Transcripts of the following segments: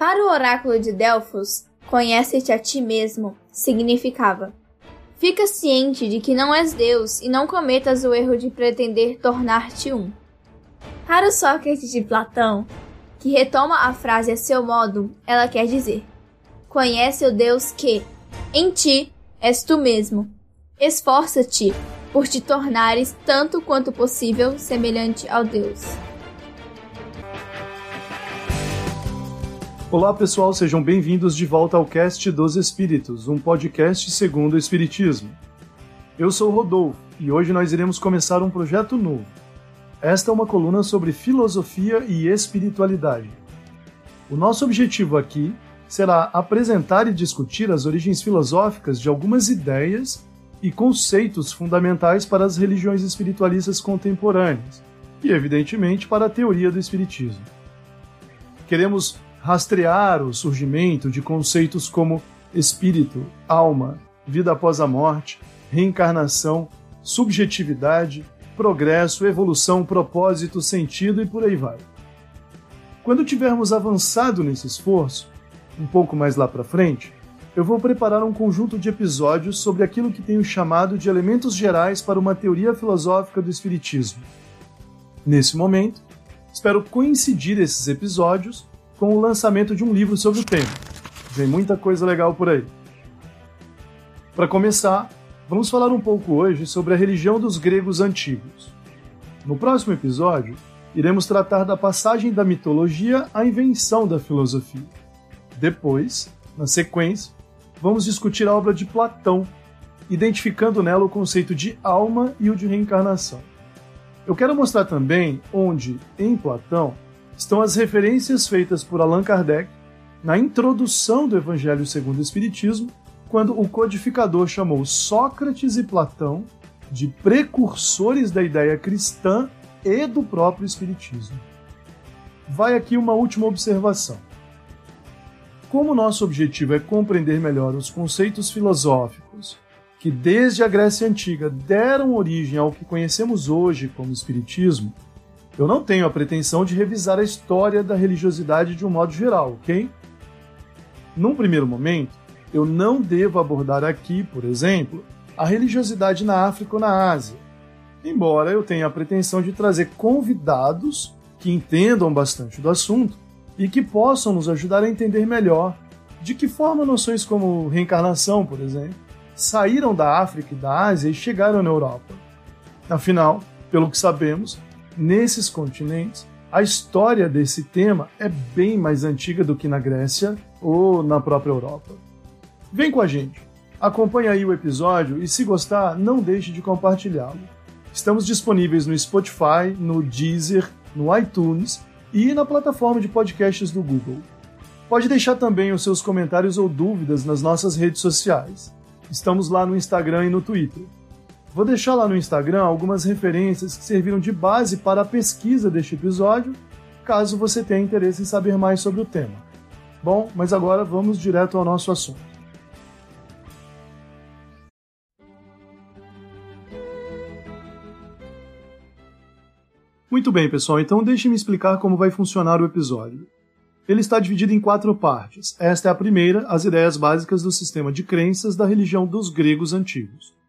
Para o oráculo de Delfos, conhece-te a ti mesmo significava: Fica ciente de que não és Deus e não cometas o erro de pretender tornar-te um. Para o Sócrates de Platão, que retoma a frase a seu modo, ela quer dizer: Conhece o Deus que, em ti, és tu mesmo. Esforça-te por te tornares tanto quanto possível semelhante ao Deus. Olá pessoal, sejam bem-vindos de volta ao Cast dos Espíritos, um podcast segundo o Espiritismo. Eu sou Rodolfo e hoje nós iremos começar um projeto novo. Esta é uma coluna sobre filosofia e espiritualidade. O nosso objetivo aqui será apresentar e discutir as origens filosóficas de algumas ideias e conceitos fundamentais para as religiões espiritualistas contemporâneas e, evidentemente, para a teoria do Espiritismo. Queremos rastrear o surgimento de conceitos como espírito, alma, vida após a morte, reencarnação, subjetividade, progresso, evolução, propósito, sentido e por aí vai. Quando tivermos avançado nesse esforço, um pouco mais lá para frente, eu vou preparar um conjunto de episódios sobre aquilo que tenho chamado de elementos gerais para uma teoria filosófica do Espiritismo. Nesse momento, espero coincidir esses episódios com o lançamento de um livro sobre o tema. Vem muita coisa legal por aí. Para começar, vamos falar um pouco hoje sobre a religião dos gregos antigos. No próximo episódio, iremos tratar da passagem da mitologia à invenção da filosofia. Depois, na sequência, vamos discutir a obra de Platão, identificando nela o conceito de alma e o de reencarnação. Eu quero mostrar também onde, em Platão, estão as referências feitas por Allan Kardec na introdução do Evangelho segundo o Espiritismo, quando o codificador chamou Sócrates e Platão de precursores da ideia cristã e do próprio Espiritismo. Vai aqui uma última observação. Como nosso objetivo é compreender melhor os conceitos filosóficos que, desde a Grécia Antiga, deram origem ao que conhecemos hoje como Espiritismo, eu não tenho a pretensão de revisar a história da religiosidade de um modo geral, ok? Num primeiro momento, eu não devo abordar aqui, por exemplo, a religiosidade na África ou na Ásia, embora eu tenha a pretensão de trazer convidados que entendam bastante do assunto e que possam nos ajudar a entender melhor de que forma noções como reencarnação, por exemplo, saíram da África e da Ásia e chegaram na Europa. Afinal, pelo que sabemos, nesses continentes, a história desse tema é bem mais antiga do que na Grécia ou na própria Europa. Vem com a gente, acompanhe aí o episódio e, se gostar, não deixe de compartilhá-lo. Estamos disponíveis no Spotify, no Deezer, no iTunes e na plataforma de podcasts do Google. Pode deixar também os seus comentários ou dúvidas nas nossas redes sociais. Estamos lá no Instagram e no Twitter. Vou deixar lá no Instagram algumas referências que serviram de base para a pesquisa deste episódio, caso você tenha interesse em saber mais sobre o tema. Bom, mas agora vamos direto ao nosso assunto. Muito bem, pessoal, então deixe-me explicar como vai funcionar o episódio. Ele está dividido em quatro partes. Esta é a primeira, as ideias básicas do sistema de crenças da religião dos gregos antigos.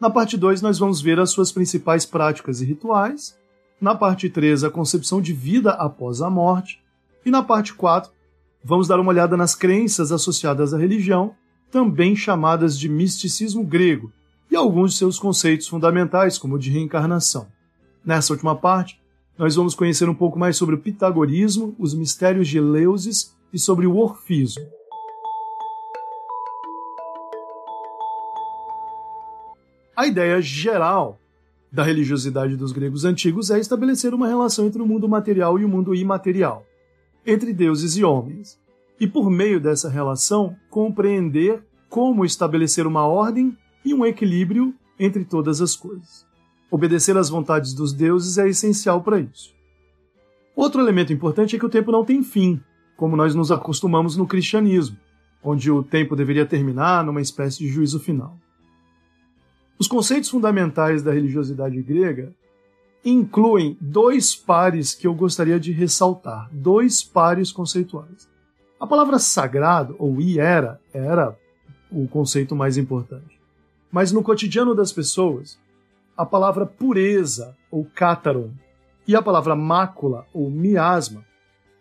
Na parte 2, nós vamos ver as suas principais práticas e rituais. Na parte 3, a concepção de vida após a morte. E na parte 4, vamos dar uma olhada nas crenças associadas à religião, também chamadas de misticismo grego, e alguns de seus conceitos fundamentais, como o de reencarnação. Nessa última parte, nós vamos conhecer um pouco mais sobre o pitagorismo, os mistérios de Eleusis e sobre o orfismo. A ideia geral da religiosidade dos gregos antigos é estabelecer uma relação entre o mundo material e o mundo imaterial, entre deuses e homens, e por meio dessa relação compreender como estabelecer uma ordem e um equilíbrio entre todas as coisas. Obedecer às vontades dos deuses é essencial para isso. Outro elemento importante é que o tempo não tem fim, como nós nos acostumamos no cristianismo, onde o tempo deveria terminar numa espécie de juízo final. Os conceitos fundamentais da religiosidade grega incluem dois pares que eu gostaria de ressaltar, dois pares conceituais. A palavra sagrado ou hiera era o conceito mais importante. Mas no cotidiano das pessoas, a palavra pureza ou cátaron e a palavra mácula ou miasma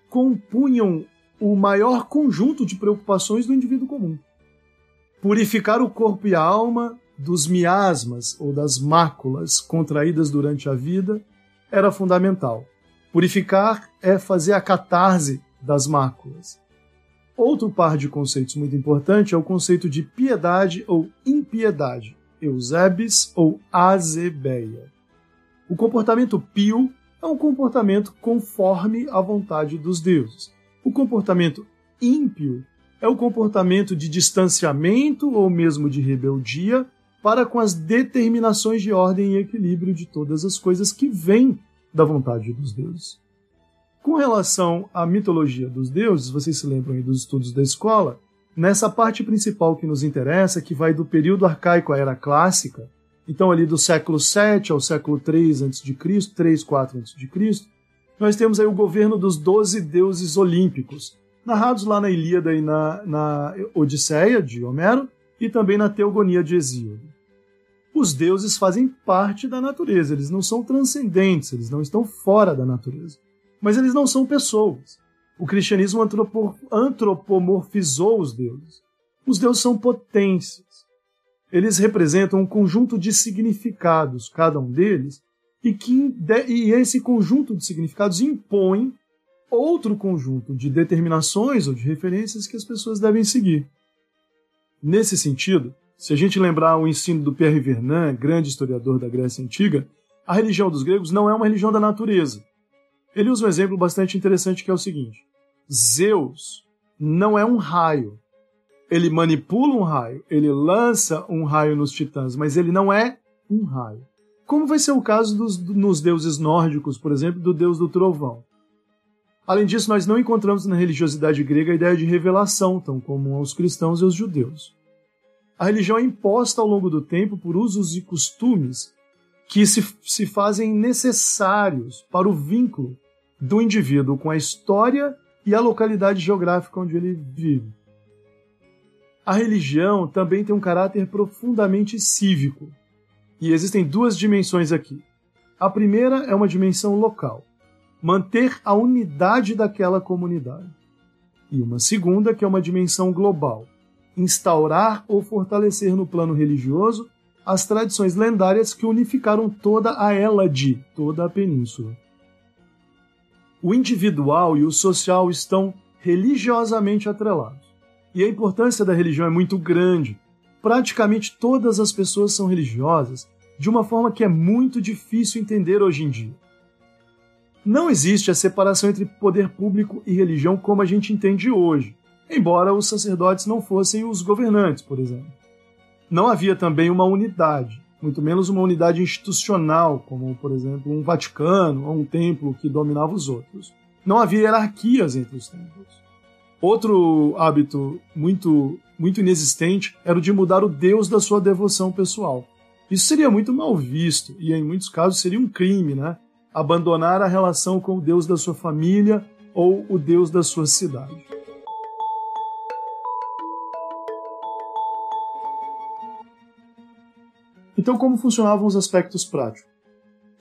compunham o maior conjunto de preocupações do indivíduo comum. Purificar o corpo e a alma dos miasmas ou das máculas contraídas durante a vida era fundamental. Purificar é fazer a catarse das máculas. Outro par de conceitos muito importante é o conceito de piedade ou impiedade, eusebes ou azebeia. O comportamento pio é um comportamento conforme a vontade dos deuses. O comportamento ímpio é o comportamento de distanciamento ou mesmo de rebeldia para com as determinações de ordem e equilíbrio de todas as coisas que vêm da vontade dos deuses. Com relação à mitologia dos deuses, vocês se lembram aí dos estudos da escola, nessa parte principal que nos interessa, que vai do período arcaico à era clássica, então ali do século 7 ao século 3 a.C., 3, 4 a.C., nós temos aí o governo dos doze deuses olímpicos, narrados lá na Ilíada e na, na Odisseia, de Homero, e também na Teogonia de Hesíodo. Os deuses fazem parte da natureza, eles não são transcendentes, eles não estão fora da natureza. Mas eles não são pessoas. O cristianismo antropomorfizou os deuses. Os deuses são potências. Eles representam um conjunto de significados, cada um deles, e, que, e esse conjunto de significados impõe outro conjunto de determinações ou de referências que as pessoas devem seguir. Nesse sentido, se a gente lembrar o ensino do Pierre Vernant, grande historiador da Grécia Antiga, a religião dos gregos não é uma religião da natureza. Ele usa um exemplo bastante interessante que é o seguinte: Zeus não é um raio. Ele manipula um raio, ele lança um raio nos titãs, mas ele não é um raio. Como vai ser o caso dos, nos deuses nórdicos, por exemplo, do deus do trovão. Além disso, nós não encontramos na religiosidade grega a ideia de revelação, tão comum aos cristãos e aos judeus. A religião é imposta ao longo do tempo por usos e costumes que se, se fazem necessários para o vínculo do indivíduo com a história e a localidade geográfica onde ele vive. A religião também tem um caráter profundamente cívico, e existem duas dimensões aqui. A primeira é uma dimensão local manter a unidade daquela comunidade. E uma segunda, que é uma dimensão global, instaurar ou fortalecer no plano religioso as tradições lendárias que unificaram toda a Hélade, toda a península. O individual e o social estão religiosamente atrelados. E a importância da religião é muito grande. Praticamente todas as pessoas são religiosas de uma forma que é muito difícil entender hoje em dia. Não existe a separação entre poder público e religião como a gente entende hoje, embora os sacerdotes não fossem os governantes, por exemplo. Não havia também uma unidade, muito menos uma unidade institucional, como, por exemplo, um Vaticano ou um templo que dominava os outros. Não havia hierarquias entre os templos. Outro hábito muito, muito inexistente era o de mudar o Deus da sua devoção pessoal. Isso seria muito mal visto e, em muitos casos, seria um crime, né? Abandonar a relação com o Deus da sua família ou o Deus da sua cidade. Então, como funcionavam os aspectos práticos?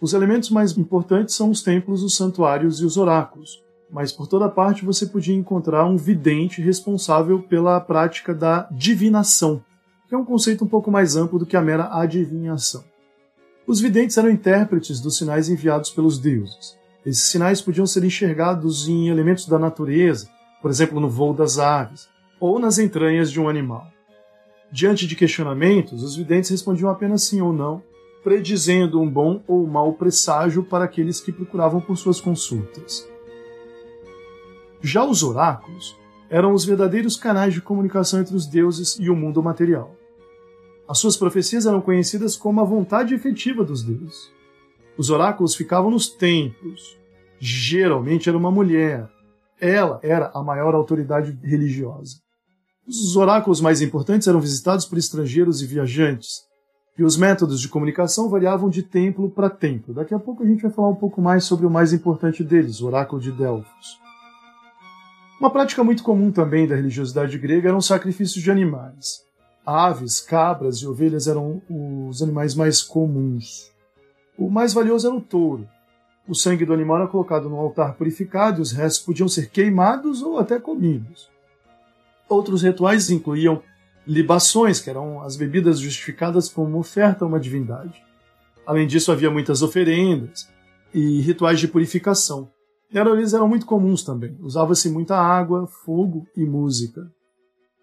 Os elementos mais importantes são os templos, os santuários e os oráculos, mas por toda parte você podia encontrar um vidente responsável pela prática da divinação, que é um conceito um pouco mais amplo do que a mera adivinhação. Os videntes eram intérpretes dos sinais enviados pelos deuses. Esses sinais podiam ser enxergados em elementos da natureza, por exemplo, no voo das aves, ou nas entranhas de um animal. Diante de questionamentos, os videntes respondiam apenas sim ou não, predizendo um bom ou mau presságio para aqueles que procuravam por suas consultas. Já os oráculos eram os verdadeiros canais de comunicação entre os deuses e o mundo material. As suas profecias eram conhecidas como a vontade efetiva dos deuses. Os oráculos ficavam nos templos. Geralmente era uma mulher. Ela era a maior autoridade religiosa. Os oráculos mais importantes eram visitados por estrangeiros e viajantes. E os métodos de comunicação variavam de templo para templo. Daqui a pouco a gente vai falar um pouco mais sobre o mais importante deles, o oráculo de Delfos. Uma prática muito comum também da religiosidade grega eram sacrifícios de animais. Aves, cabras e ovelhas eram os animais mais comuns. O mais valioso era o touro. O sangue do animal era colocado no altar purificado e os restos podiam ser queimados ou até comidos. Outros rituais incluíam libações, que eram as bebidas justificadas como oferta a uma divindade. Além disso, havia muitas oferendas e rituais de purificação. E eram muito comuns também. Usava-se muita água, fogo e música.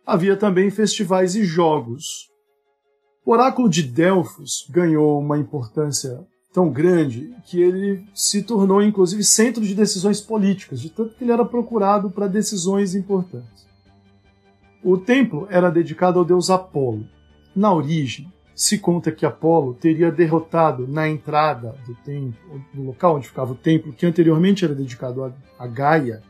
Havia também festivais e jogos. O oráculo de Delfos ganhou uma importância tão grande que ele se tornou inclusive centro de decisões políticas, de tanto que ele era procurado para decisões importantes. O templo era dedicado ao deus Apolo. Na origem, se conta que Apolo teria derrotado na entrada do templo, no local onde ficava o templo, que anteriormente era dedicado a, Gaia,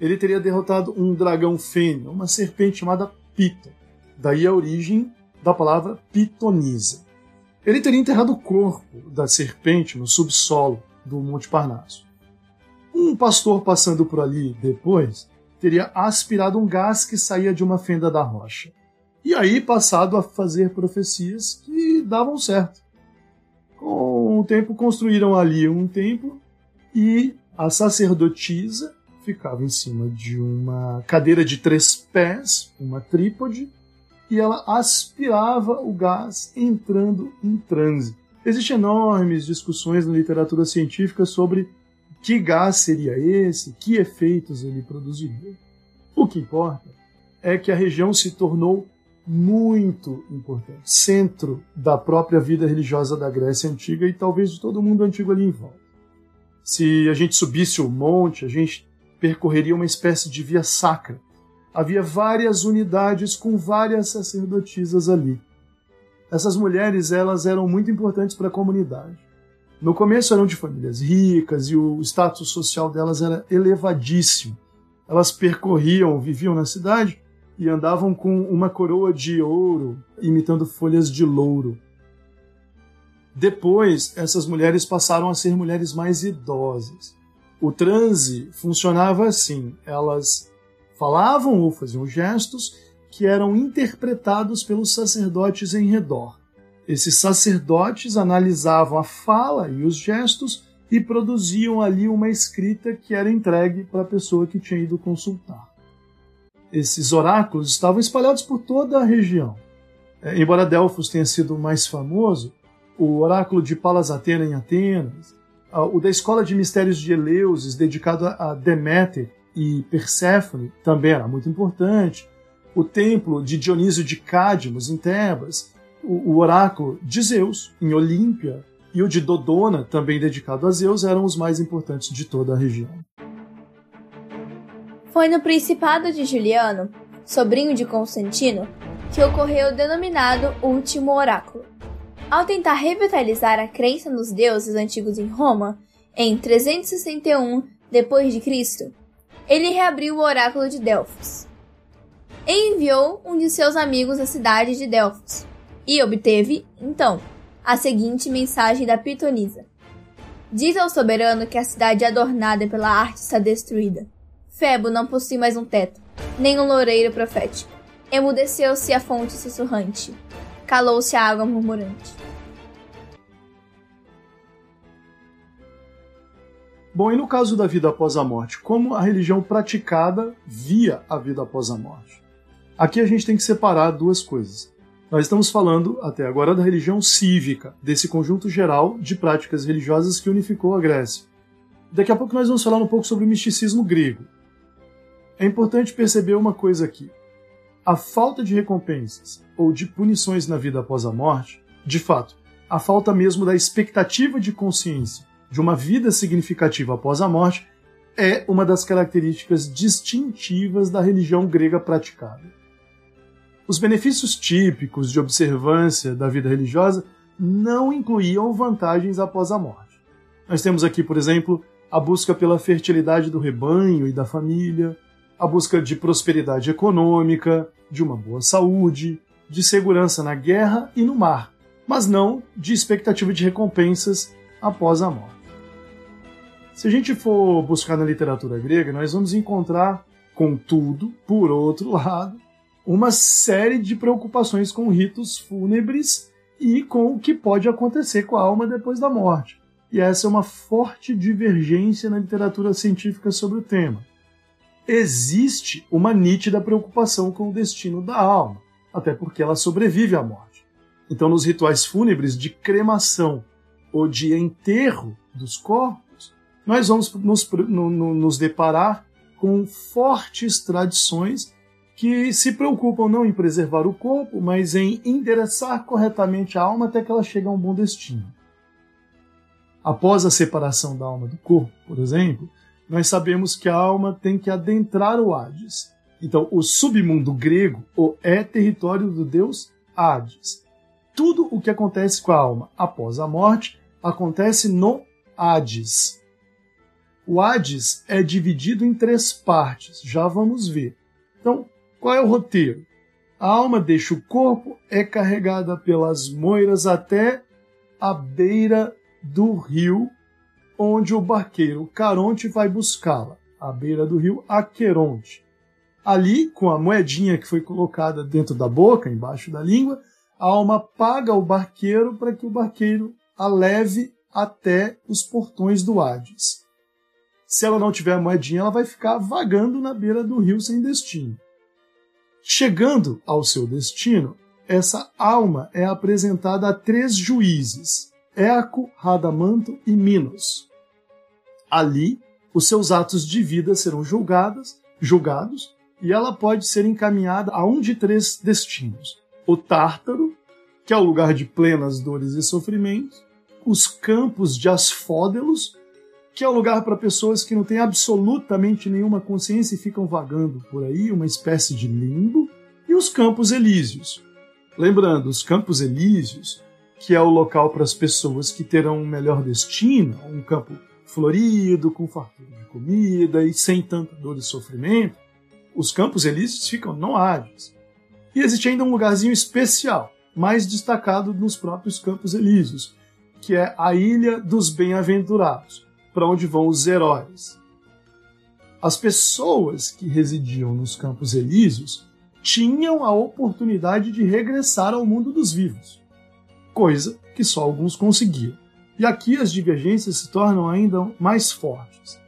ele teria derrotado um dragão fêmea, uma serpente chamada Pito. Daí a origem da palavra pitonisa. Ele teria enterrado o corpo da serpente no subsolo do Monte Parnaso. Um pastor passando por ali depois teria aspirado um gás que saía de uma fenda da rocha. E aí passado a fazer profecias que davam certo. Com o tempo construíram ali um templo e a sacerdotisa ficava em cima de uma cadeira de três pés, uma trípode, e ela aspirava o gás entrando em transe. Existem enormes discussões na literatura científica sobre que gás seria esse, que efeitos ele produziria. O que importa é que a região se tornou muito importante, centro da própria vida religiosa da Grécia Antiga e talvez de todo o mundo antigo ali em volta. Se a gente subisse o monte, a gente percorreria uma espécie de via sacra, havia várias unidades com várias sacerdotisas ali. Essas mulheres elas eram muito importantes para a comunidade. No começo eram de famílias ricas e o status social delas era elevadíssimo. Elas percorriam, viviam na cidade e andavam com uma coroa de ouro, imitando folhas de louro. Depois, essas mulheres passaram a ser mulheres mais idosas. O transe funcionava assim: elas falavam ou faziam gestos que eram interpretados pelos sacerdotes em redor. Esses sacerdotes analisavam a fala e os gestos e produziam ali uma escrita que era entregue para a pessoa que tinha ido consultar. Esses oráculos estavam espalhados por toda a região. É, embora Delfos tenha sido mais famoso, o oráculo de Palas Atena em Atenas, o da Escola de Mistérios de Eleusis, dedicado a Deméter, e Perséfone também era muito importante. O templo de Dionísio de Cádimos, em Tebas, o oráculo de Zeus, em Olímpia, e o de Dodona, também dedicado a Zeus, eram os mais importantes de toda a região. Foi no Principado de Juliano, sobrinho de Constantino, que ocorreu o denominado Último Oráculo. Ao tentar revitalizar a crença nos deuses antigos em Roma, em 361 d.C., ele reabriu o oráculo de Delfos. E enviou um de seus amigos à cidade de Delfos, e obteve, então, a seguinte mensagem da Pitonisa. Diz ao soberano que a cidade adornada pela arte está destruída. Febo não possui mais um teto, nem um loureiro profético. Emudeceu-se a fonte sussurrante. Calou-se a água murmurante. Bom, e no caso da vida após a morte, como a religião praticada via a vida após a morte? Aqui a gente tem que separar duas coisas. Nós estamos falando até agora da religião cívica, desse conjunto geral de práticas religiosas que unificou a Grécia. Daqui a pouco nós vamos falar um pouco sobre o misticismo grego. É importante perceber uma coisa aqui. A falta de recompensas ou de punições na vida após a morte, de fato, a falta mesmo da expectativa de consciência de uma vida significativa após a morte é uma das características distintivas da religião grega praticada. Os benefícios típicos de observância da vida religiosa não incluíam vantagens após a morte. Nós temos aqui, por exemplo, a busca pela fertilidade do rebanho e da família, a busca de prosperidade econômica, de uma boa saúde, de segurança na guerra e no mar, mas não de expectativa de recompensas após a morte. Se a gente for buscar na literatura grega, nós vamos encontrar Contudo, por outro lado, uma série de preocupações com ritos fúnebres e com o que pode acontecer com a alma depois da morte. E essa é uma forte divergência na literatura científica sobre o tema. Existe uma nítida preocupação com o destino da alma, até porque ela sobrevive à morte. Então, nos rituais fúnebres de cremação ou de enterro dos corpos, nós vamos nos, no, no, nos deparar com fortes tradições que se preocupam não em preservar o corpo, mas em endereçar corretamente a alma até que ela chegue a um bom destino. Após a separação da alma do corpo, por exemplo, nós sabemos que a alma tem que adentrar o Hades. Então, o submundo grego é território do deus Hades. Tudo o que acontece com a alma após a morte acontece no Hades. O Hades é dividido em três partes, já vamos ver. Então, qual é o roteiro? A alma deixa o corpo, é carregada pelas moiras até a beira do rio, onde o barqueiro Caronte vai buscá-la, à beira do rio Aqueronte. Ali, com a moedinha que foi colocada dentro da boca, embaixo da língua, a alma paga o barqueiro para que o barqueiro a leve até os portões do Hades. Se ela não tiver a moedinha, ela vai ficar vagando na beira do rio sem destino. Chegando ao seu destino, essa alma é apresentada a três juízes: Eco, Radamanto e Minos. Ali, os seus atos de vida serão julgados, julgados e ela pode ser encaminhada a um de três destinos: o Tártaro, que é o lugar de plenas dores e sofrimentos, os campos de Asfódelos, que é o lugar para pessoas que não têm absolutamente nenhuma consciência e ficam vagando por aí, uma espécie de limbo, e os Campos Elíseos. Lembrando, os Campos Elíseos, que é o local para as pessoas que terão um melhor destino, um campo florido, com fartura de comida e sem tanta dor e sofrimento, os Campos Elíseos ficam no Hades. E existe ainda um lugarzinho especial, mais destacado nos próprios Campos Elíseos, que é a Ilha dos Bem-Aventurados para onde vão os heróis. As pessoas que residiam nos Campos Elíseos tinham a oportunidade de regressar ao mundo dos vivos, coisa que só alguns conseguiam. E aqui as divergências se tornam ainda mais fortes.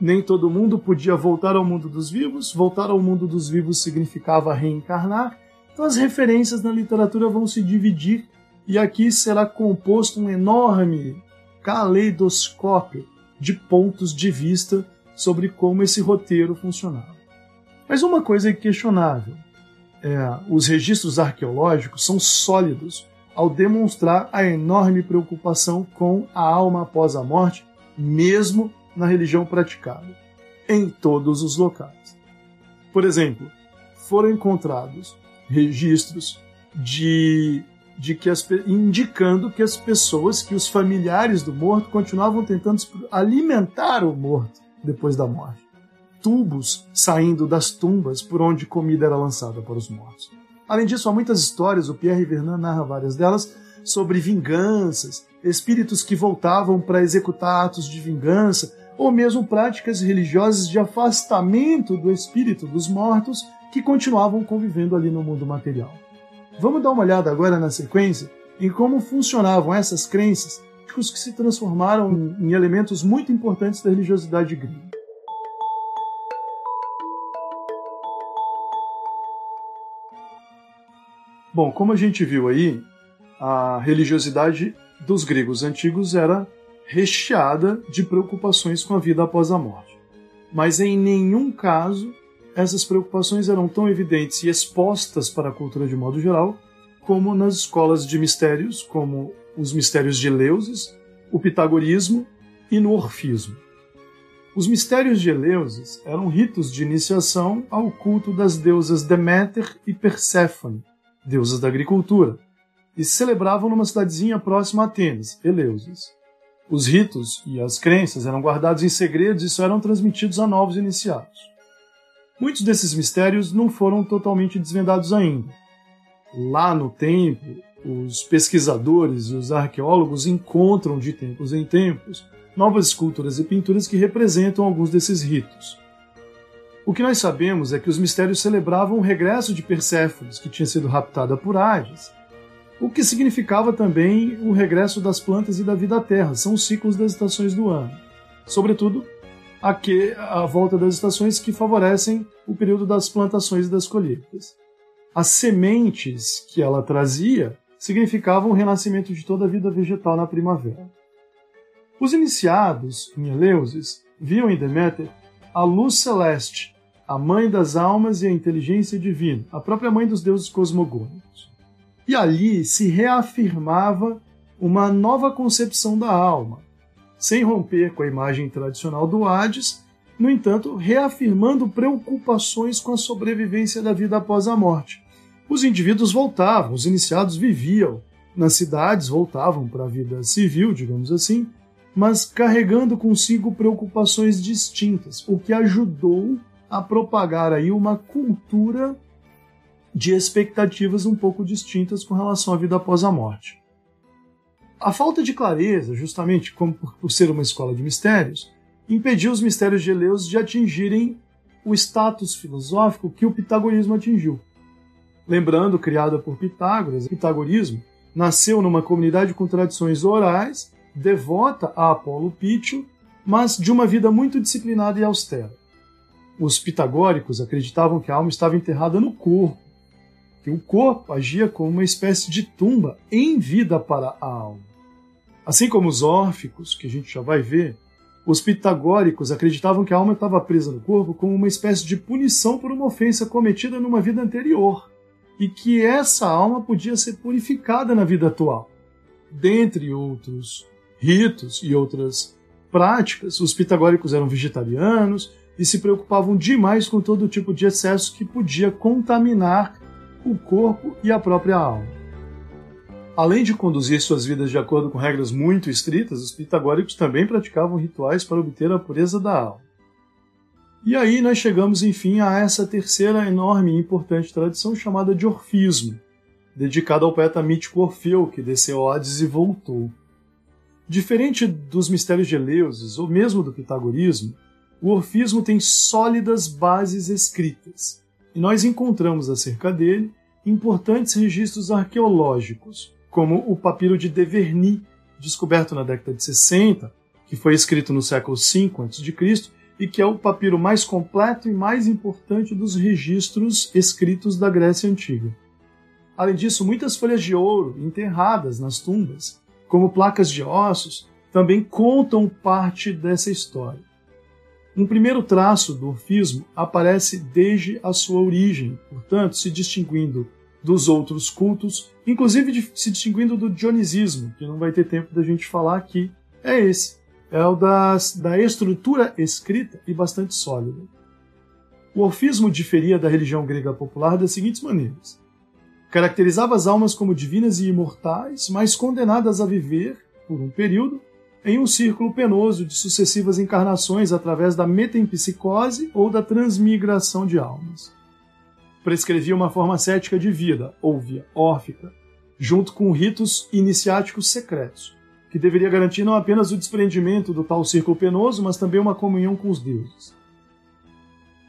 Nem todo mundo podia voltar ao mundo dos vivos, voltar ao mundo dos vivos significava reencarnar, então as referências na literatura vão se dividir e aqui será composto um enorme caleidoscópio de pontos de vista sobre como esse roteiro funcionava. Mas uma coisa é questionável: é, os registros arqueológicos são sólidos ao demonstrar a enorme preocupação com a alma após a morte, mesmo na religião praticada, em todos os locais. Por exemplo, foram encontrados registros de de que as, indicando que as pessoas, que os familiares do morto continuavam tentando alimentar o morto depois da morte. Tubos saindo das tumbas por onde comida era lançada para os mortos. Além disso, há muitas histórias, o Pierre Vernant narra várias delas, sobre vinganças, espíritos que voltavam para executar atos de vingança, ou mesmo práticas religiosas de afastamento do espírito dos mortos que continuavam convivendo ali no mundo material. Vamos dar uma olhada agora na sequência em como funcionavam essas crenças que se transformaram em elementos muito importantes da religiosidade grega. Bom, como a gente viu aí, a religiosidade dos gregos antigos era recheada de preocupações com a vida após a morte. Mas em nenhum caso essas preocupações eram tão evidentes e expostas para a cultura de modo geral, como nas escolas de mistérios, como os mistérios de Eleusis, o pitagorismo e no orfismo. Os mistérios de Eleusis eram ritos de iniciação ao culto das deusas Deméter e Perséfone, deusas da agricultura, e se celebravam numa cidadezinha próxima a Atenas, Eleusis. Os ritos e as crenças eram guardados em segredos e só eram transmitidos a novos iniciados. Muitos desses mistérios não foram totalmente desvendados ainda. Lá no templo, os pesquisadores e os arqueólogos encontram de tempos em tempos novas esculturas e pinturas que representam alguns desses ritos. O que nós sabemos é que os mistérios celebravam o regresso de Perséfones, que tinha sido raptada por Hades, o que significava também o regresso das plantas e da vida à terra, são os ciclos das estações do ano. Sobretudo, a, que, a volta das estações que favorecem o período das plantações e das colheitas. As sementes que ela trazia significavam o renascimento de toda a vida vegetal na primavera. Os iniciados em Eleusis viam em Deméter a luz celeste, a mãe das almas e a inteligência divina, a própria mãe dos deuses cosmogônicos. E ali se reafirmava uma nova concepção da alma, sem romper com a imagem tradicional do Hades, no entanto, reafirmando preocupações com a sobrevivência da vida após a morte. Os indivíduos voltavam, os iniciados viviam nas cidades, voltavam para a vida civil, digamos assim, mas carregando consigo preocupações distintas, o que ajudou a propagar aí uma cultura de expectativas um pouco distintas com relação à vida após a morte. A falta de clareza, justamente como por ser uma escola de mistérios, impediu os mistérios de Eleus de atingirem o status filosófico que o pitagorismo atingiu. Lembrando, criada por Pitágoras, o pitagorismo nasceu numa comunidade com tradições orais, devota a Apolo Pítio, mas de uma vida muito disciplinada e austera. Os pitagóricos acreditavam que a alma estava enterrada no corpo, que o corpo agia como uma espécie de tumba em vida para a alma. Assim como os órficos, que a gente já vai ver, os pitagóricos acreditavam que a alma estava presa no corpo como uma espécie de punição por uma ofensa cometida numa vida anterior, e que essa alma podia ser purificada na vida atual. Dentre outros ritos e outras práticas, os pitagóricos eram vegetarianos, e se preocupavam demais com todo tipo de excesso que podia contaminar o corpo e a própria alma. Além de conduzir suas vidas de acordo com regras muito estritas, os pitagóricos também praticavam rituais para obter a pureza da alma. E aí nós chegamos, enfim, a essa terceira enorme e importante tradição chamada de Orfismo, dedicada ao poeta mítico Orfeu, que desceu Hades e voltou. Diferente dos mistérios de Eleusis, ou mesmo do pitagorismo, o orfismo tem sólidas bases escritas, e nós encontramos acerca dele importantes registros arqueológicos, como o papiro de Deverny, descoberto na década de 60, que foi escrito no século V a.C., e que é o papiro mais completo e mais importante dos registros escritos da Grécia Antiga. Além disso, muitas folhas de ouro enterradas nas tumbas, como placas de ossos, também contam parte dessa história. Um primeiro traço do orfismo aparece desde a sua origem, portanto, se distinguindo dos outros cultos, inclusive se distinguindo do dionisismo, que não vai ter tempo da gente falar aqui, é esse. É o das, da estrutura escrita e bastante sólida. O orfismo diferia da religião grega popular das seguintes maneiras. Caracterizava as almas como divinas e imortais, mas condenadas a viver, por um período, em um círculo penoso de sucessivas encarnações através da metempsicose ou da transmigração de almas. Prescrevia uma forma cética de vida, ou via órfica, junto com ritos iniciáticos secretos, que deveria garantir não apenas o desprendimento do tal círculo penoso, mas também uma comunhão com os deuses.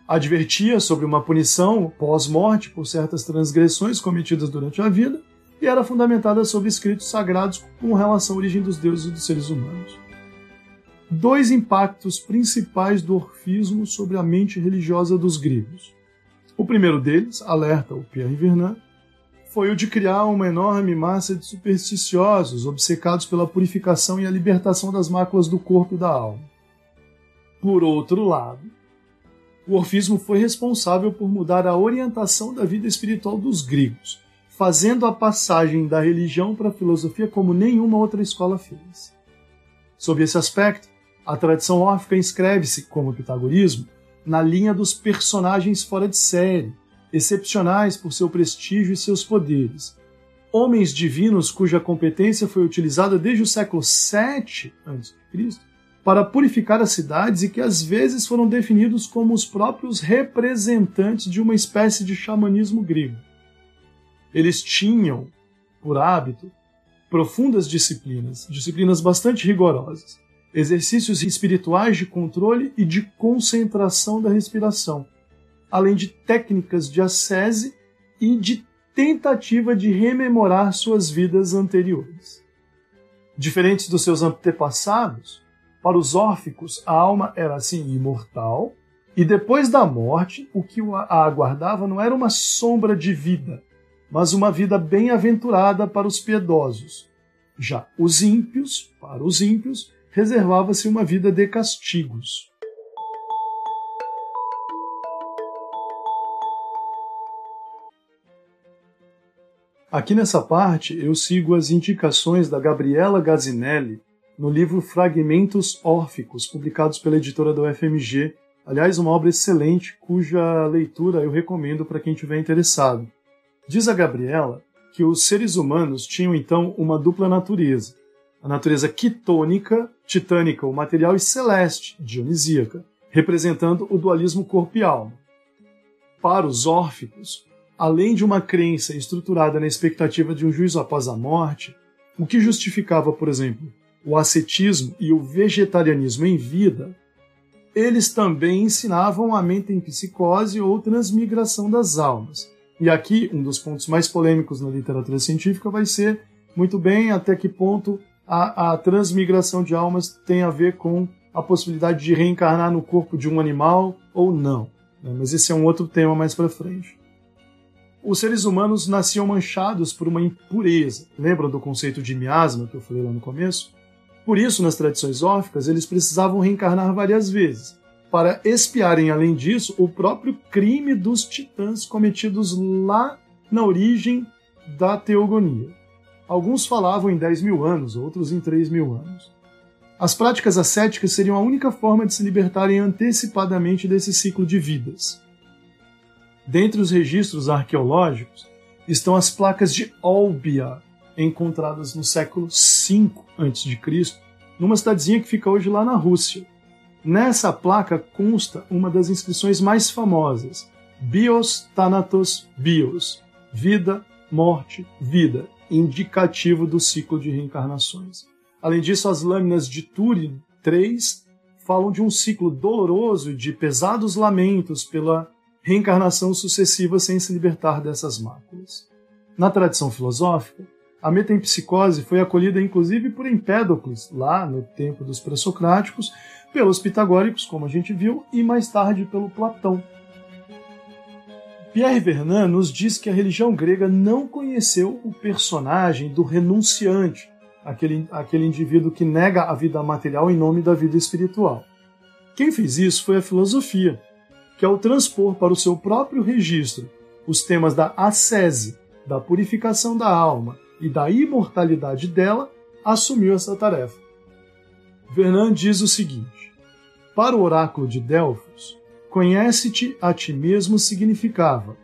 Advertia sobre uma punição pós-morte por certas transgressões cometidas durante a vida e era fundamentada sobre escritos sagrados com relação à origem dos deuses e dos seres humanos. Dois impactos principais do orfismo sobre a mente religiosa dos gregos. O primeiro deles, alerta o Pierre Vernant, foi o de criar uma enorme massa de supersticiosos obcecados pela purificação e a libertação das máculas do corpo e da alma. Por outro lado, o orfismo foi responsável por mudar a orientação da vida espiritual dos gregos, fazendo a passagem da religião para a filosofia como nenhuma outra escola fez. Sob esse aspecto, a tradição órfica inscreve-se, como o pitagorismo, na linha dos personagens fora de série, excepcionais por seu prestígio e seus poderes. Homens divinos cuja competência foi utilizada desde o século VII a.C. para purificar as cidades e que às vezes foram definidos como os próprios representantes de uma espécie de xamanismo grego eles tinham, por hábito, profundas disciplinas, disciplinas bastante rigorosas, exercícios espirituais de controle e de concentração da respiração, além de técnicas de ascese e de tentativa de rememorar suas vidas anteriores. Diferentes dos seus antepassados, para os órficos a alma era assim imortal, e depois da morte, o que a aguardava não era uma sombra de vida, mas uma vida bem-aventurada para os piedosos. Já os ímpios, para os ímpios, reservava-se uma vida de castigos. Aqui nessa parte eu sigo as indicações da Gabriela Gazinelli no livro Fragmentos Órficos, publicados pela editora da UFMG. Aliás, uma obra excelente cuja leitura eu recomendo para quem estiver interessado. Diz a Gabriela que os seres humanos tinham então uma dupla natureza. A natureza quitônica, titânica, o material, e celeste, dionisíaca, representando o dualismo corpo e alma. Para os órficos, além de uma crença estruturada na expectativa de um juízo após a morte, o que justificava, por exemplo, o ascetismo e o vegetarianismo em vida, eles também ensinavam a mente em psicose ou transmigração das almas. E aqui, um dos pontos mais polêmicos na literatura científica vai ser, muito bem, até que ponto a, a transmigração de almas tem a ver com a possibilidade de reencarnar no corpo de um animal ou não. Né? Mas esse é um outro tema mais para frente os seres humanos nasciam manchados por uma impureza. Lembram do conceito de miasma que eu falei lá no começo? Por isso, nas tradições órficas, eles precisavam reencarnar várias vezes, para expiarem, além disso, o próprio crime dos titãs cometidos lá na origem da teogonia. Alguns falavam em 10 mil anos, outros em 3 mil anos. As práticas ascéticas seriam a única forma de se libertarem antecipadamente desse ciclo de vidas. Dentre os registros arqueológicos estão as placas de Olbia, encontradas no século V a.C., numa cidadezinha que fica hoje lá na Rússia. Nessa placa consta uma das inscrições mais famosas: Bios Thanatos Bios, vida, morte, vida, indicativo do ciclo de reencarnações. Além disso, as lâminas de Turin III falam de um ciclo doloroso de pesados lamentos pela reencarnação sucessiva sem se libertar dessas máculas. Na tradição filosófica, a metempsicose foi acolhida inclusive por Empédocles, lá no tempo dos pré-socráticos, pelos pitagóricos, como a gente viu, e mais tarde pelo Platão. Pierre Vernant nos diz que a religião grega não conheceu o personagem do renunciante, aquele, aquele indivíduo que nega a vida material em nome da vida espiritual. Quem fez isso foi a filosofia, que ao transpor para o seu próprio registro os temas da ascese, da purificação da alma e da imortalidade dela, assumiu essa tarefa. Vernon diz o seguinte: Para o oráculo de Delfos, conhece-te a ti mesmo significava: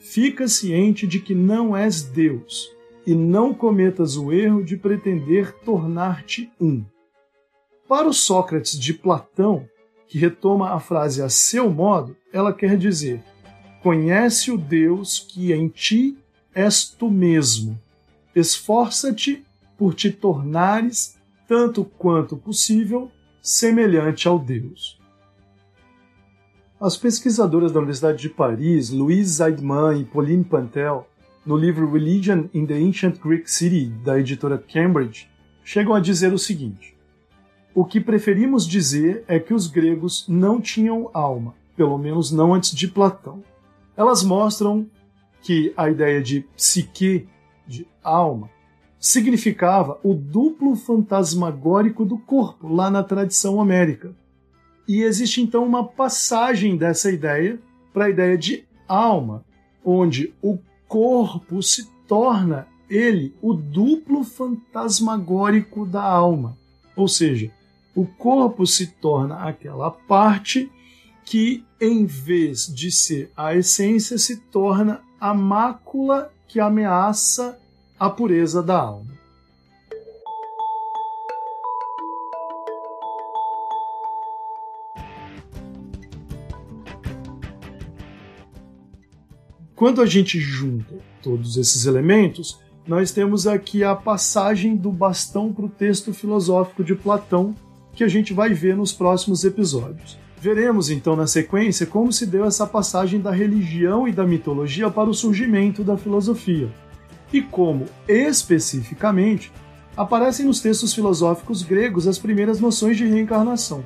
Fica ciente de que não és Deus, e não cometas o erro de pretender tornar-te um. Para o Sócrates de Platão, que retoma a frase a seu modo, ela quer dizer: Conhece o Deus que em ti és tu mesmo. Esforça-te por te tornares, tanto quanto possível, semelhante ao Deus. As pesquisadoras da Universidade de Paris, Louise Zeidman e Pauline Pantel, no livro Religion in the Ancient Greek City, da editora Cambridge, chegam a dizer o seguinte: o que preferimos dizer é que os gregos não tinham alma, pelo menos não antes de Platão. Elas mostram que a ideia de psique, de alma, significava o duplo fantasmagórico do corpo, lá na tradição homérica. E existe então uma passagem dessa ideia para a ideia de alma, onde o corpo se torna ele o duplo fantasmagórico da alma. Ou seja, o corpo se torna aquela parte que, em vez de ser a essência, se torna a mácula que ameaça a pureza da alma. Quando a gente junta todos esses elementos, nós temos aqui a passagem do bastão para o texto filosófico de Platão, que a gente vai ver nos próximos episódios. Veremos então na sequência como se deu essa passagem da religião e da mitologia para o surgimento da filosofia, e como, especificamente, aparecem nos textos filosóficos gregos as primeiras noções de reencarnação.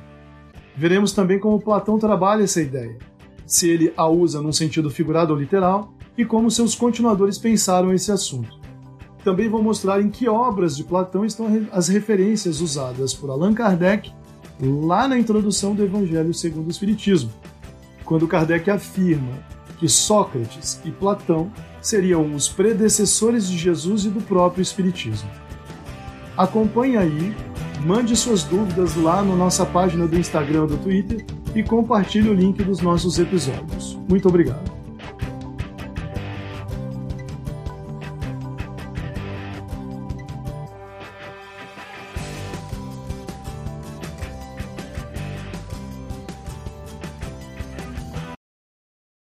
Veremos também como Platão trabalha essa ideia, se ele a usa num sentido figurado ou literal, e como seus continuadores pensaram esse assunto. Também vou mostrar em que obras de Platão estão as referências usadas por Allan Kardec lá na introdução do Evangelho segundo o Espiritismo, quando Kardec afirma que Sócrates e Platão seriam os predecessores de Jesus e do próprio Espiritismo. Acompanhe aí, mande suas dúvidas lá na nossa página do Instagram do Twitter e compartilhe o link dos nossos episódios. Muito obrigado.